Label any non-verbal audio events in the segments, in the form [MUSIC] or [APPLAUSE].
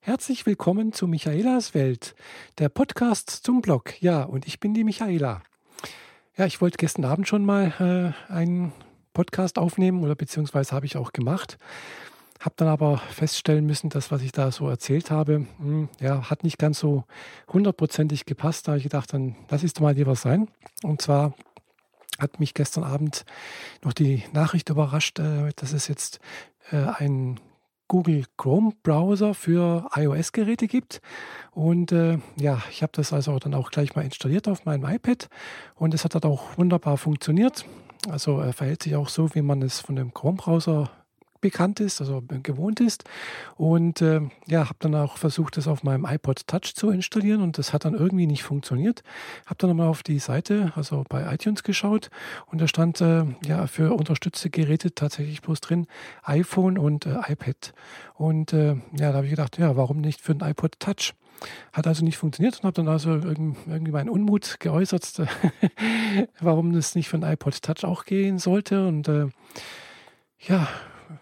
Herzlich willkommen zu Michaelas Welt, der Podcast zum Blog. Ja, und ich bin die Michaela. Ja, ich wollte gestern Abend schon mal äh, einen Podcast aufnehmen oder beziehungsweise habe ich auch gemacht. Habe dann aber feststellen müssen, dass was ich da so erzählt habe, mh, hm, ja, hat nicht ganz so hundertprozentig gepasst. Da habe ich gedacht, dann lass es mal lieber sein. Und zwar hat mich gestern Abend noch die Nachricht überrascht, äh, dass es jetzt äh, ein Google Chrome Browser für iOS-Geräte gibt. Und äh, ja, ich habe das also dann auch gleich mal installiert auf meinem iPad und es hat dort auch wunderbar funktioniert. Also er verhält sich auch so, wie man es von dem Chrome-Browser bekannt ist, also gewohnt ist. Und äh, ja, habe dann auch versucht, das auf meinem iPod Touch zu installieren und das hat dann irgendwie nicht funktioniert. Habe dann nochmal auf die Seite, also bei iTunes geschaut und da stand äh, ja für unterstützte Geräte tatsächlich bloß drin iPhone und äh, iPad. Und äh, ja, da habe ich gedacht, ja, warum nicht für ein iPod Touch? Hat also nicht funktioniert und habe dann also irgendwie meinen Unmut geäußert, [LAUGHS] warum das nicht für ein iPod Touch auch gehen sollte. Und äh, ja,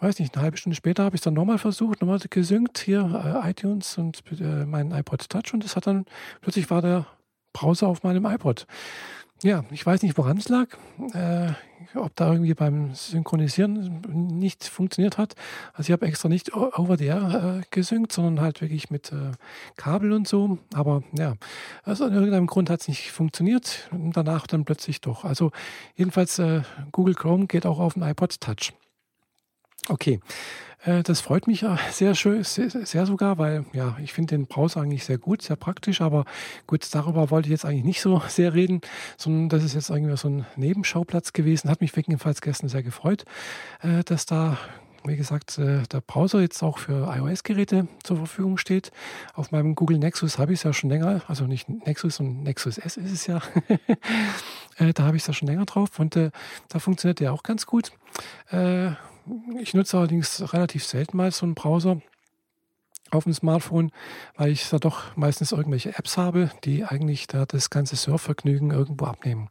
weiß nicht, eine halbe Stunde später habe ich es dann nochmal versucht, nochmal gesynkt hier äh, iTunes und äh, meinen iPod Touch und es hat dann, plötzlich war der Browser auf meinem iPod. Ja, ich weiß nicht, woran es lag, äh, ob da irgendwie beim Synchronisieren nicht funktioniert hat. Also ich habe extra nicht over the air äh, gesynkt, sondern halt wirklich mit äh, Kabel und so. Aber ja, also aus irgendeinem Grund hat es nicht funktioniert und danach dann plötzlich doch. Also jedenfalls äh, Google Chrome geht auch auf den iPod Touch. Okay, äh, das freut mich sehr schön, sehr, sogar, weil ja, ich finde den Browser eigentlich sehr gut, sehr praktisch, aber gut, darüber wollte ich jetzt eigentlich nicht so [LAUGHS] sehr reden, sondern das ist jetzt irgendwie so ein Nebenschauplatz gewesen. Hat mich jedenfalls gestern sehr gefreut, äh, dass da wie gesagt, äh, der Browser jetzt auch für iOS-Geräte zur Verfügung steht. Auf meinem Google Nexus habe ich es ja schon länger, also nicht Nexus und Nexus S ist es ja. [LAUGHS] da habe ich es ja schon länger drauf und da funktioniert der auch ganz gut. Ich nutze allerdings relativ selten mal so einen Browser auf dem Smartphone, weil ich da doch meistens irgendwelche Apps habe, die eigentlich da das ganze Surfvergnügen irgendwo abnehmen.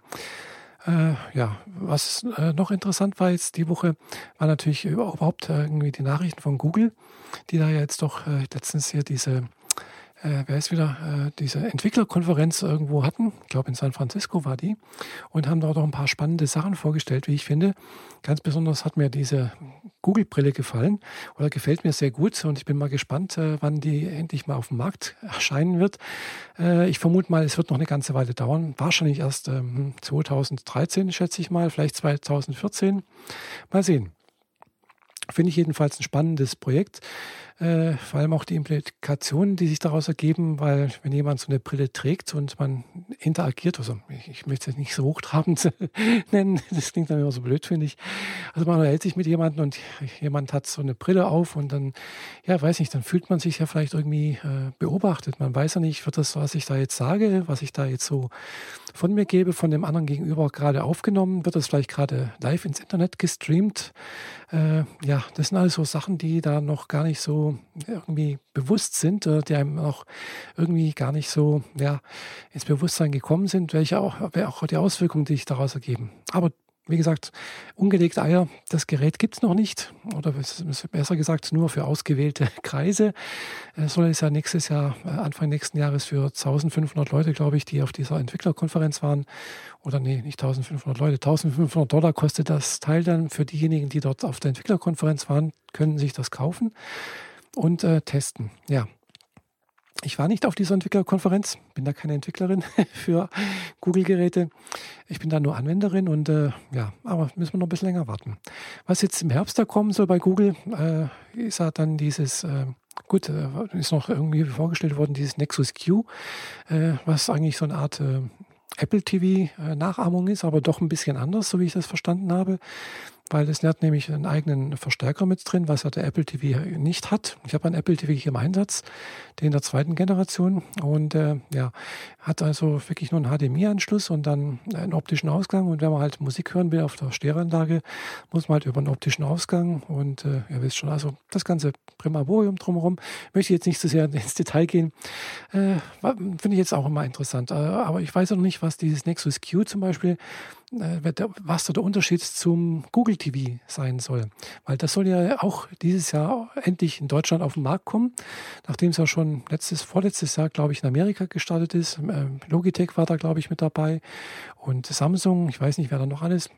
Äh, ja, was äh, noch interessant war jetzt die Woche, war natürlich überhaupt irgendwie die Nachrichten von Google, die da jetzt doch äh, letztens hier diese äh, wer ist wieder, äh, diese Entwicklerkonferenz irgendwo hatten. Ich glaube, in San Francisco war die. Und haben dort auch ein paar spannende Sachen vorgestellt, wie ich finde. Ganz besonders hat mir diese Google-Brille gefallen oder gefällt mir sehr gut. Und ich bin mal gespannt, äh, wann die endlich mal auf dem Markt erscheinen wird. Äh, ich vermute mal, es wird noch eine ganze Weile dauern. Wahrscheinlich erst ähm, 2013, schätze ich mal. Vielleicht 2014. Mal sehen. Finde ich jedenfalls ein spannendes Projekt. Äh, vor allem auch die Implikationen, die sich daraus ergeben, weil wenn jemand so eine Brille trägt und man interagiert, also ich, ich möchte es nicht so hochtrabend [LAUGHS] nennen, das klingt dann immer so blöd, finde ich. Also man hält sich mit jemandem und jemand hat so eine Brille auf und dann, ja, weiß nicht, dann fühlt man sich ja vielleicht irgendwie äh, beobachtet. Man weiß ja nicht, wird das, was ich da jetzt sage, was ich da jetzt so von mir gebe, von dem anderen gegenüber gerade aufgenommen, wird das vielleicht gerade live ins Internet gestreamt. Äh, ja, das sind alles so Sachen, die da noch gar nicht so irgendwie bewusst sind oder die einem auch irgendwie gar nicht so ja, ins Bewusstsein gekommen sind, welche auch, auch die Auswirkungen, die sich daraus ergeben. Aber wie gesagt, ungelegte Eier, das Gerät gibt es noch nicht. Oder besser gesagt, nur für ausgewählte [LAUGHS] Kreise. Es soll es ja nächstes Jahr, äh, Anfang nächsten Jahres für 1500 Leute, glaube ich, die auf dieser Entwicklerkonferenz waren. Oder nee, nicht 1500 Leute, 1500 Dollar kostet das Teil dann. Für diejenigen, die dort auf der Entwicklerkonferenz waren, können sich das kaufen und äh, testen. Ja. Ich war nicht auf dieser Entwicklerkonferenz, bin da keine Entwicklerin [LAUGHS] für Google-Geräte. Ich bin da nur Anwenderin und äh, ja, aber müssen wir noch ein bisschen länger warten. Was jetzt im Herbst da kommen soll bei Google, äh, ist ja dann dieses, äh, gut, äh, ist noch irgendwie vorgestellt worden, dieses Nexus Q, äh, was eigentlich so eine Art äh, Apple TV-Nachahmung ist, aber doch ein bisschen anders, so wie ich das verstanden habe weil es hat nämlich einen eigenen Verstärker mit drin, was ja der Apple TV nicht hat. Ich habe einen Apple TV hier im Einsatz, den der zweiten Generation. Und äh, ja, hat also wirklich nur einen HDMI-Anschluss und dann einen optischen Ausgang. Und wenn man halt Musik hören will auf der Stereoanlage, muss man halt über einen optischen Ausgang. Und äh, ihr wisst schon, also das ganze Primavorium drumherum, möchte jetzt nicht zu so sehr [LAUGHS] ins Detail gehen, äh, finde ich jetzt auch immer interessant, äh, aber ich weiß noch nicht, was dieses Nexus Q zum Beispiel was da der Unterschied zum Google TV sein soll. Weil das soll ja auch dieses Jahr endlich in Deutschland auf den Markt kommen, nachdem es ja schon letztes, vorletztes Jahr, glaube ich, in Amerika gestartet ist. Ähm, Logitech war da, glaube ich, mit dabei und Samsung, ich weiß nicht, wer da noch alles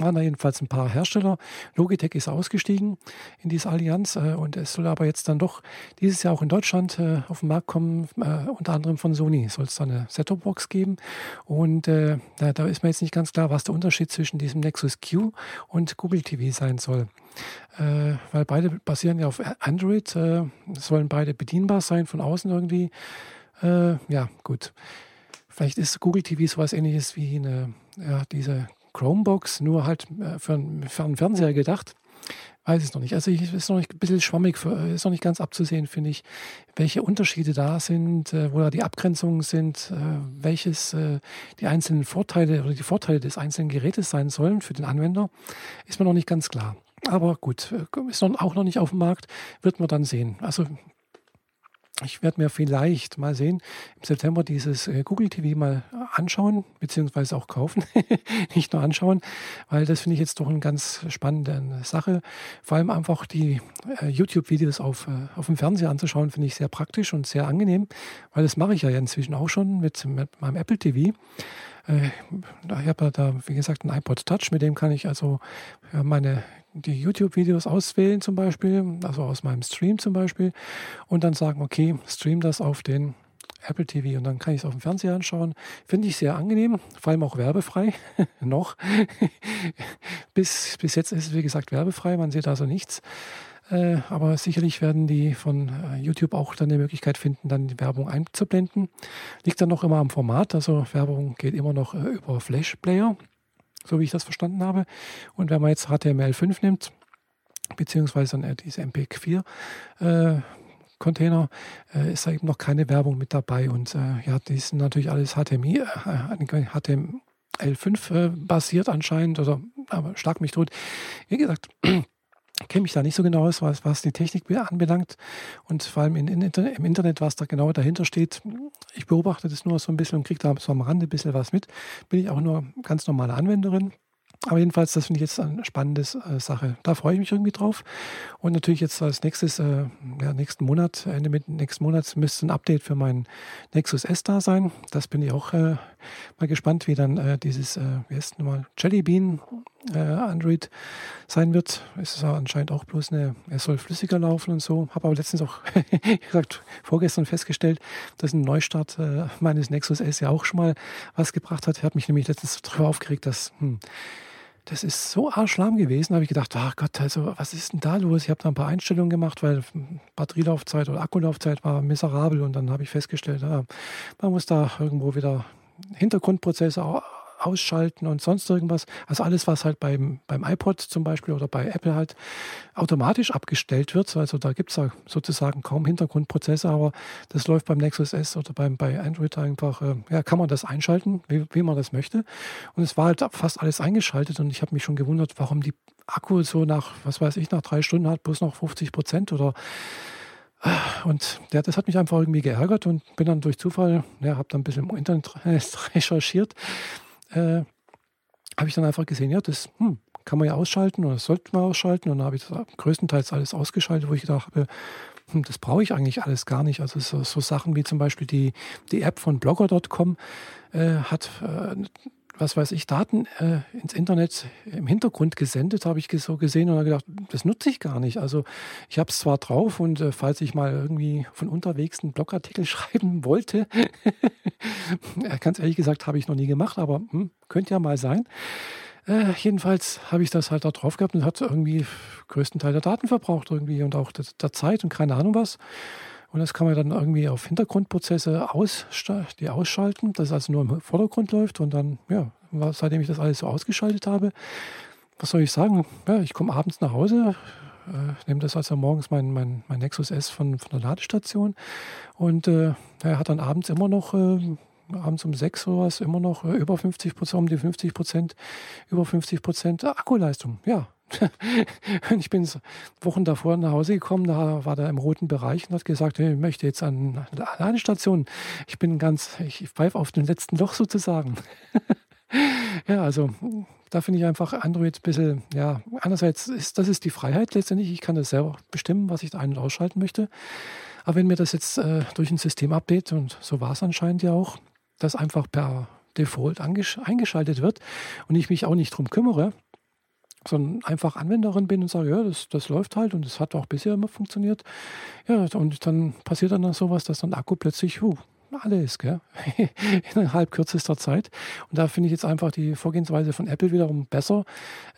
waren da jedenfalls ein paar Hersteller. Logitech ist ausgestiegen in diese Allianz äh, und es soll aber jetzt dann doch dieses Jahr auch in Deutschland äh, auf den Markt kommen, äh, unter anderem von Sony soll es da eine Set-Top-Box geben und äh, da, da, ist mir jetzt nicht ganz klar, was der Unterschied zwischen diesem Nexus Q und Google TV sein soll. Äh, weil beide basieren ja auf Android, äh, sollen beide bedienbar sein von außen irgendwie. ja, gut. Vielleicht ist Google TV sowas ähnliches wie eine, ja, diese Chromebox, nur halt äh, für, einen, für Fernseher gedacht. Weiß ich noch nicht. Also ich, ist noch nicht ein bisschen schwammig, äh, ist noch nicht ganz abzusehen, finde ich, welche Unterschiede da sind, äh, wo da die Abgrenzungen sind, welches die einzelnen Vorteile oder die Vorteile des einzelnen Gerätes sein sollen für den Anwender, ist mir noch nicht ganz klar. Aber gut, ist auch noch nicht auf dem Markt, wird man dann sehen. Also ich werde mir vielleicht mal sehen, im September dieses äh, Google TV mal anschauen, beziehungsweise auch kaufen, [LAUGHS] nicht nur anschauen, weil das finde ich jetzt doch eine ganz spannende Sache. Vor allem einfach die äh, YouTube-Videos auf, äh, auf dem Fernseher anzuschauen, finde ich sehr praktisch und sehr angenehm, weil das mache ich ja inzwischen auch schon mit, mit meinem Apple TV. Ich habe da, wie gesagt, einen iPod Touch, mit dem kann ich also meine die YouTube-Videos auswählen zum Beispiel, also aus meinem Stream zum Beispiel, und dann sagen, okay, stream das auf den Apple TV und dann kann ich es auf dem Fernseher anschauen. Finde ich sehr angenehm, vor allem auch werbefrei. [LAUGHS] Noch. [LAUGHS] bis, bis jetzt ist es, wie gesagt, werbefrei, man sieht also nichts. Äh, aber sicherlich werden die von äh, YouTube auch dann die Möglichkeit finden, dann die Werbung einzublenden. Liegt dann noch immer am Format, also Werbung geht immer noch äh, über Flash Player so wie ich das verstanden habe. Und wenn man jetzt HTML5 nimmt, beziehungsweise dann diese MPEG-4 äh, Container, äh, ist da eben noch keine Werbung mit dabei. Und ja, die sind natürlich alles HTML, äh, HTML5 äh, basiert anscheinend, oder aber schlag mich tot. Wie gesagt, [CLEARS THROAT] kenne mich da nicht so genau aus, was, was die Technik anbelangt und vor allem in, in, im Internet, was da genau dahinter steht. Ich beobachte das nur so ein bisschen und kriege da so am Rande ein bisschen was mit. Bin ich auch nur ganz normale Anwenderin. Aber jedenfalls, das finde ich jetzt eine spannende äh, Sache. Da freue ich mich irgendwie drauf. Und natürlich jetzt als nächstes, äh, ja, nächsten Monat, Ende mit nächsten Monats müsste ein Update für meinen Nexus S da sein. Das bin ich auch äh, mal gespannt, wie dann äh, dieses, äh, wie heißt nochmal, Jelly Bean äh, Android sein wird. Es ist anscheinend auch bloß eine, es soll flüssiger laufen und so. Habe aber letztens auch, [LAUGHS] wie gesagt, vorgestern festgestellt, dass ein Neustart äh, meines Nexus S ja auch schon mal was gebracht hat. Ich habe mich nämlich letztens darüber aufgeregt, dass, hm, das ist so arschlamm gewesen. Habe ich gedacht, ach Gott, also was ist denn da los? Ich habe da ein paar Einstellungen gemacht, weil Batterielaufzeit oder Akkulaufzeit war miserabel und dann habe ich festgestellt, ja, man muss da irgendwo wieder Hintergrundprozesse ausschalten und sonst irgendwas. Also alles, was halt beim, beim iPod zum Beispiel oder bei Apple halt automatisch abgestellt wird. Also da gibt es sozusagen kaum Hintergrundprozesse, aber das läuft beim Nexus S oder beim, bei Android einfach, äh, ja, kann man das einschalten, wie, wie man das möchte. Und es war halt fast alles eingeschaltet und ich habe mich schon gewundert, warum die Akku so nach, was weiß ich, nach drei Stunden hat bloß noch 50 Prozent oder und ja, das hat mich einfach irgendwie geärgert und bin dann durch Zufall, ja, habe dann ein bisschen im Internet [LAUGHS] recherchiert äh, habe ich dann einfach gesehen, ja, das hm, kann man ja ausschalten oder das sollte man ausschalten. Und dann habe ich das größtenteils alles ausgeschaltet, wo ich gedacht habe, hm, das brauche ich eigentlich alles gar nicht. Also so, so, Sachen wie zum Beispiel die, die App von blogger.com äh, hat äh, was weiß ich, Daten äh, ins Internet im Hintergrund gesendet, habe ich so gesehen und habe gedacht, das nutze ich gar nicht. Also ich habe es zwar drauf und äh, falls ich mal irgendwie von unterwegs einen Blogartikel [LAUGHS] schreiben wollte, [LAUGHS] ganz ehrlich gesagt, habe ich noch nie gemacht, aber hm, könnte ja mal sein. Äh, jedenfalls habe ich das halt da drauf gehabt und hat irgendwie größten Teil der Daten verbraucht irgendwie und auch der, der Zeit und keine Ahnung was. Und das kann man dann irgendwie auf Hintergrundprozesse aus, die ausschalten, dass es also nur im Vordergrund läuft. Und dann, ja, seitdem ich das alles so ausgeschaltet habe, was soll ich sagen? Ja, ich komme abends nach Hause, äh, nehme das also morgens mein, mein, mein Nexus S von, von der Ladestation und äh, er hat dann abends immer noch äh, abends um sechs oder was immer noch äh, über 50 Prozent, um die 50 Prozent, über 50 Prozent Akkuleistung. Ja, ich bin Wochen davor nach Hause gekommen, da war er im roten Bereich und hat gesagt, ich möchte jetzt an eine Ladestation. Ich bin ganz, ich pfeife auf den letzten Loch sozusagen. [LAUGHS] ja, also da finde ich einfach Android ein bisschen, ja, einerseits ist das ist die Freiheit letztendlich. Ich kann das selber bestimmen, was ich da ein- und ausschalten möchte. Aber wenn mir das jetzt äh, durch ein System-Update, und so war es anscheinend ja auch, das einfach per Default eingeschaltet wird und ich mich auch nicht drum kümmere, sondern einfach Anwenderin bin und sage, ja, das, das läuft halt und es hat auch bisher immer funktioniert. Ja, und dann passiert dann sowas, dass dann Akku plötzlich, uh, alles, gell? [LAUGHS] innerhalb kürzester Zeit. Und da finde ich jetzt einfach die Vorgehensweise von Apple wiederum besser.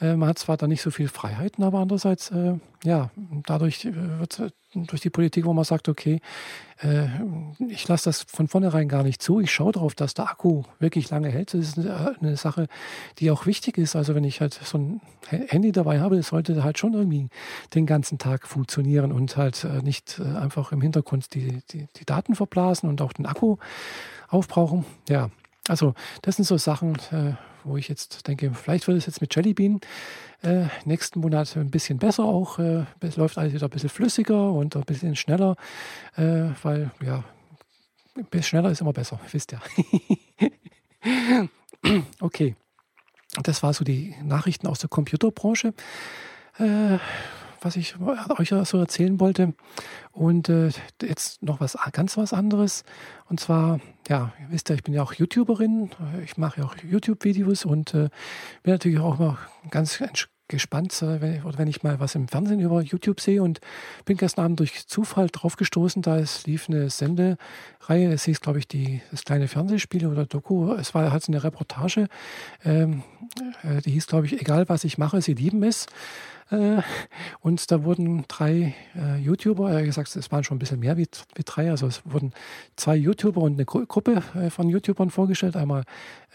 Äh, man hat zwar da nicht so viel Freiheiten, aber andererseits, äh, ja, dadurch äh, wird durch die Politik, wo man sagt, okay, äh, ich lasse das von vornherein gar nicht zu. Ich schaue darauf, dass der Akku wirklich lange hält. Das ist eine, Sache, die auch wichtig ist. Also wenn ich halt so ein Handy dabei habe, das sollte halt schon irgendwie den ganzen Tag funktionieren und halt äh, nicht äh, einfach im Hintergrund die, die, die Daten verblasen und auch den Akku aufbrauchen. Ja, also das sind so Sachen, äh, wo ich jetzt denke, vielleicht wird es jetzt mit Jellybean äh, nächsten Monat ein bisschen besser auch. Äh, es läuft alles wieder ein bisschen flüssiger und ein bisschen schneller, äh, weil ja, schneller ist immer besser, wisst ihr. [LAUGHS] okay, das war so die Nachrichten aus der Computerbranche. Äh, was ich euch so erzählen wollte. Und äh, jetzt noch was ganz was anderes. Und zwar, ja, ihr wisst ja, ich bin ja auch YouTuberin. Ich mache ja auch YouTube-Videos und äh, bin natürlich auch immer ganz gespannt, äh, wenn, oder wenn ich mal was im Fernsehen über YouTube sehe und bin gestern Abend durch Zufall drauf gestoßen, da es lief eine Sendereihe, es hieß, glaube ich, die, das kleine Fernsehspiel oder Doku, es war halt eine Reportage, ähm, äh, die hieß, glaube ich, egal was ich mache, sie lieben es. Äh, und da wurden drei äh, YouTuber, er gesagt, es waren schon ein bisschen mehr wie, wie, drei, also es wurden zwei YouTuber und eine Gruppe äh, von YouTubern vorgestellt. Einmal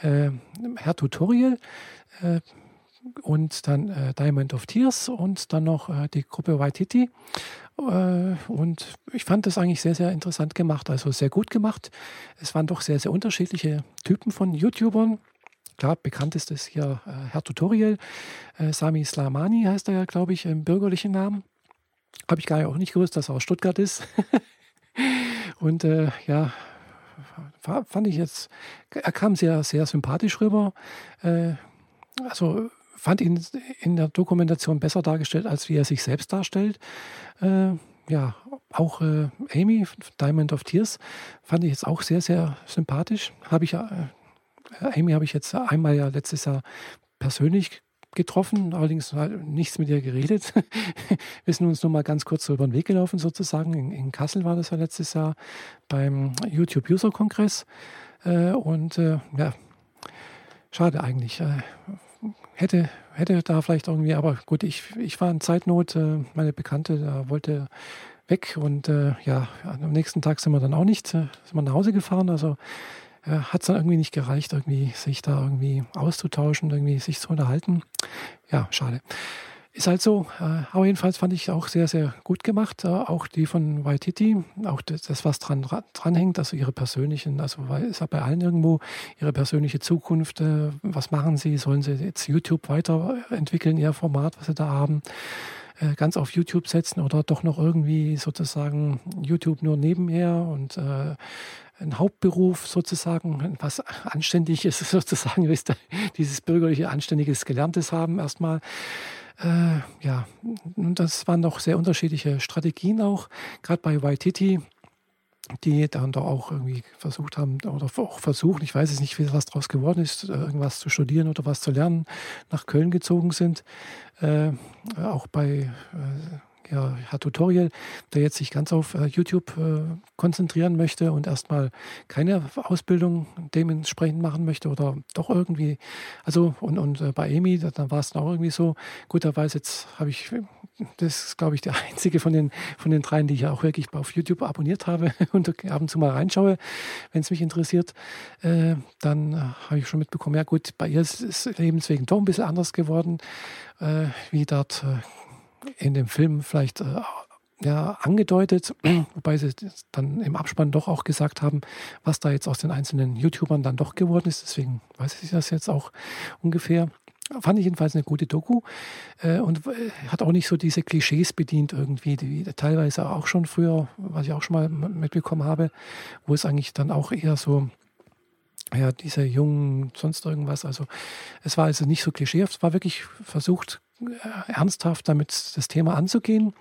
äh, Herr Tutorial äh, und dann äh, Diamond of Tears und dann noch die Gruppe Waititi. und ich fand das eigentlich sehr, sehr interessant gemacht, also sehr gut gemacht. Es waren doch sehr, sehr unterschiedliche Typen von YouTubern klar, bekannt ist es hier äh, Herr Tutorial. Äh, Sami Slamani heißt er ja, glaube ich, im bürgerlichen Namen. Habe ich gar auch nicht gewusst, dass er aus Stuttgart ist. [LAUGHS] Und äh, ja, fand ich jetzt, er kam sehr, sehr sympathisch rüber. Äh, also fand ihn in der Dokumentation besser dargestellt, als wie er sich selbst darstellt. Äh, ja, auch äh, Amy, Diamond of Tears, fand ich jetzt auch sehr, sehr sympathisch. Habe ich ja Amy habe ich jetzt einmal ja letztes Jahr persönlich getroffen, allerdings nichts mit ihr geredet. Wir sind uns nur mal ganz kurz so über den Weg gelaufen, sozusagen. In, in Kassel war das ja letztes Jahr beim YouTube User Kongress. Äh, und äh, ja, schade eigentlich. Äh, hätte, hätte da vielleicht irgendwie, aber gut, ich, ich war in Zeitnot. meine Bekannte da wollte weg und ja, am nächsten Tag sind wir dann auch nicht, sind wir nach Hause gefahren. Also äh, hat es dann irgendwie nicht gereicht, irgendwie sich da irgendwie auszutauschen, irgendwie sich zu unterhalten. Ja, schade. Ist halt so. Äh, aber jedenfalls fand ich auch sehr, sehr gut gemacht. Äh, auch die von Waititi, auch das, was dran dranhängt, also ihre persönlichen, also ist ja bei allen irgendwo ihre persönliche Zukunft. Äh, was machen sie? Sollen sie jetzt YouTube weiterentwickeln, ihr Format, was sie da haben? Ganz auf YouTube setzen oder doch noch irgendwie sozusagen YouTube nur nebenher und ein Hauptberuf sozusagen, was anständig ist [LAUGHS] sozusagen, dieses bürgerliche, anständiges Gelerntes haben erstmal. Äh, ja, und das waren doch sehr unterschiedliche Strategien auch, gerade bei Waititi die dann doch auch irgendwie versucht haben oder auch versuchen, ich weiß es nicht, was daraus geworden ist, irgendwas zu studieren oder was zu lernen, nach Köln gezogen sind. Äh, auch bei äh, ja, Herr Tutorial, der jetzt sich ganz auf äh, YouTube äh, konzentrieren möchte und erstmal keine Ausbildung dementsprechend machen möchte oder doch irgendwie, also und, und äh, bei Amy, da war es dann auch irgendwie so, gut, da weiß jetzt, habe ich, das ist glaube ich der [LAUGHS] einzige von den, von den dreien, die ich auch wirklich auf YouTube abonniert habe [LAUGHS] und ab und zu mal reinschaue, wenn es mich interessiert, äh, dann äh, habe ich schon mitbekommen, ja gut, bei ihr ist es lebenswegen doch ein bisschen anders geworden, äh, wie dort in dem Film vielleicht äh, ja, angedeutet, [CLEARS THROAT] wobei sie dann im Abspann doch auch gesagt haben, was da jetzt aus den einzelnen YouTubern dann doch geworden ist. Deswegen weiß ich das jetzt auch ungefähr. Fand ich jedenfalls eine gute Doku äh, und äh, hat auch nicht so diese Klischees bedient irgendwie, die teilweise auch schon früher, was ich auch schon mal mitbekommen habe, wo es eigentlich dann auch eher so ja, diese Jungen, sonst irgendwas. Also es war also nicht so klischeehaft, es war wirklich versucht, ernsthaft damit das Thema anzugehen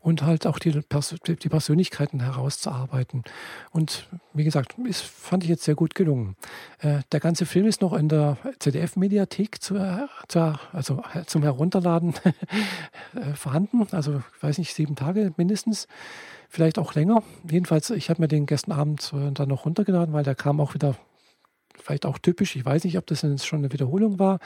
und halt auch die, Pers die Persönlichkeiten herauszuarbeiten. Und wie gesagt, ist, fand ich jetzt sehr gut gelungen. Äh, der ganze Film ist noch in der ZDF-Mediathek zu, zu, also zum Herunterladen [LAUGHS] äh, vorhanden. Also ich weiß nicht, sieben Tage mindestens vielleicht auch länger. Jedenfalls, ich habe mir den gestern Abend dann noch runtergeladen, weil der kam auch wieder vielleicht auch typisch. Ich weiß nicht, ob das jetzt schon eine Wiederholung war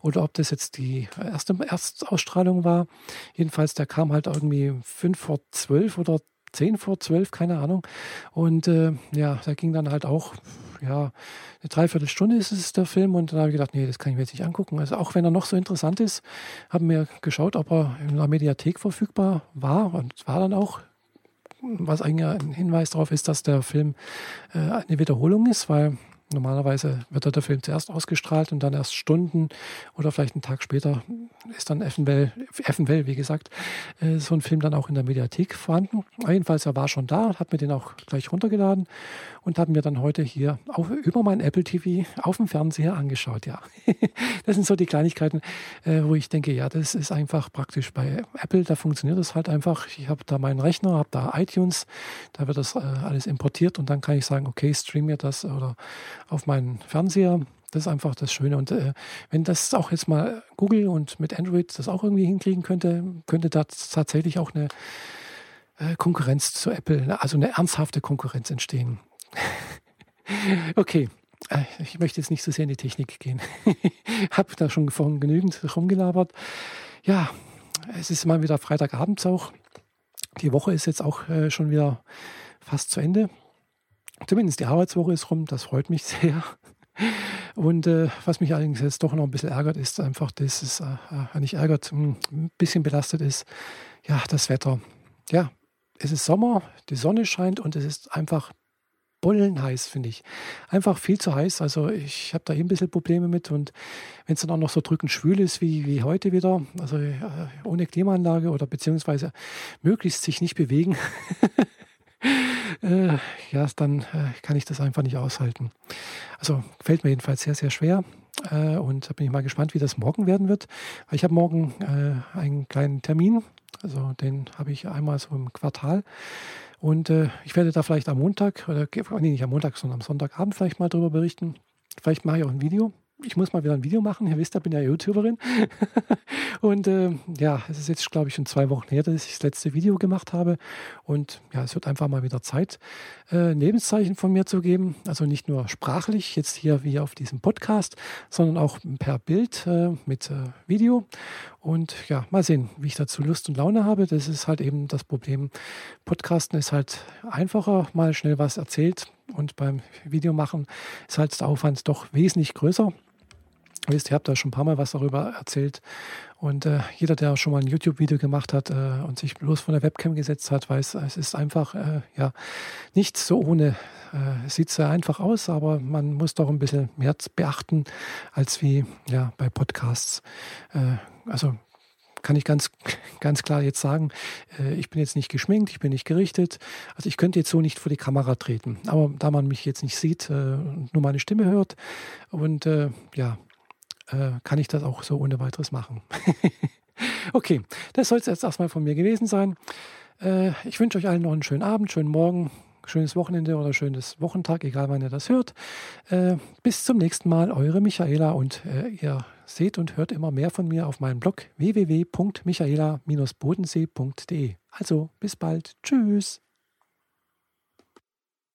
oder ob das jetzt die erste Erstausstrahlung war. Jedenfalls, der kam halt irgendwie fünf vor zwölf oder zehn vor zwölf, keine Ahnung. Und äh, ja, da ging dann halt auch, ja, eine Dreiviertelstunde ist es der Film und dann habe ich gedacht, nee, das kann ich mir jetzt nicht angucken. Also auch wenn er noch so interessant ist, haben wir geschaut, ob er in der Mediathek verfügbar war und war dann auch was eigentlich ein Hinweis darauf ist, dass der Film äh, eine Wiederholung ist, weil Normalerweise wird der Film zuerst ausgestrahlt und dann erst Stunden oder vielleicht einen Tag später ist dann eventuell, eventuell wie gesagt, äh, so ein Film dann auch in der Mediathek vorhanden. Jedenfalls, er war schon da, hat mir den auch gleich runtergeladen und habe mir dann heute hier auch über mein Apple TV auf dem Fernseher angeschaut. Ja, [LAUGHS] das sind so die Kleinigkeiten, äh, wo ich denke, ja, das ist einfach praktisch bei Apple, da funktioniert das halt einfach. Ich habe da meinen Rechner, habe da iTunes, da wird das äh, alles importiert und dann kann ich sagen, okay, stream mir das oder auf meinen Fernseher. Das ist einfach das Schöne. Und äh, wenn das auch jetzt mal Google und mit Android das auch irgendwie hinkriegen könnte, könnte da tatsächlich auch eine äh, Konkurrenz zu Apple, also eine ernsthafte Konkurrenz entstehen. [LAUGHS] okay, äh, ich möchte jetzt nicht so sehr in die Technik gehen. [LAUGHS] Habe da schon vorhin genügend rumgelabert. Ja, es ist mal wieder Freitagabends auch. Die Woche ist jetzt auch äh, schon wieder fast zu Ende. Zumindest die Arbeitswoche ist rum, das freut mich [LAUGHS] sehr. Und äh, was mich allerdings jetzt doch noch ein bisschen ärgert, ist einfach, dass es äh, äh nicht ärgert, ein bisschen belastet ist. Ja, das Wetter. Ja, es ist Sommer, die Sonne scheint und es ist einfach bullenheiß, finde ich. Einfach viel zu heiß. Also ich habe da eben ein bisschen Probleme mit. Und wenn es dann auch noch so drückend schwül ist wie, wie heute wieder, also äh, ohne Klimaanlage oder beziehungsweise möglichst sich nicht bewegen, [LAUGHS] äh, ja, dann äh, kann ich das einfach nicht aushalten. Also fällt mir jedenfalls sehr, sehr schwer. Äh, und da bin ich mal gespannt, wie das morgen werden wird. Ich habe morgen äh, einen kleinen Termin. Also den habe ich einmal so im Quartal. Und ich werde da vielleicht am Montag, oder nee, nicht am Montag, sondern am Sonntagabend vielleicht mal darüber berichten. Vielleicht mache ich auch ein Video ich muss mal wieder ein Video machen. Ihr wisst, ich bin ja YouTuberin. [LAUGHS] und äh, ja, es ist jetzt, glaube ich, schon zwei Wochen her, dass ich das letzte Video gemacht habe. Und ja, es wird einfach mal wieder Zeit, äh, Lebenszeichen von mir zu geben. Also nicht nur sprachlich, jetzt hier wie auf diesem Podcast, sondern auch per Bild äh, mit äh, Video. Und ja, mal sehen, wie ich dazu Lust und Laune habe. Das ist halt eben das Problem. Podcasten ist halt einfacher, mal schnell was erzählt. Und beim Videomachen ist halt der Aufwand doch wesentlich größer. Wisst, ihr habt da schon ein paar Mal was darüber erzählt. Und äh, jeder, der schon mal ein YouTube-Video gemacht hat äh, und sich bloß von der Webcam gesetzt hat, weiß, es ist einfach äh, ja nicht so ohne. Äh, sieht sehr einfach aus, aber man muss doch ein bisschen mehr beachten als wie ja bei Podcasts. Äh, also kann ich ganz, ganz klar jetzt sagen, äh, ich bin jetzt nicht geschminkt, ich bin nicht gerichtet. Also ich könnte jetzt so nicht vor die Kamera treten. Aber da man mich jetzt nicht sieht, äh, nur meine Stimme hört und ja, äh, kann ich das auch so ohne weiteres machen. [LAUGHS] okay, das soll es jetzt erstmal von mir gewesen sein. Äh, ich wünsche euch allen noch einen schönen Abend, schönen Morgen, schönes Wochenende oder schönes Wochentag, egal wann ihr das hört. Äh, bis zum nächsten Mal, eure Michaela und äh, ihr seht und hört immer mehr von mir auf meinem Blog www.michaela-bodensee.de. Also bis bald. Tschüss.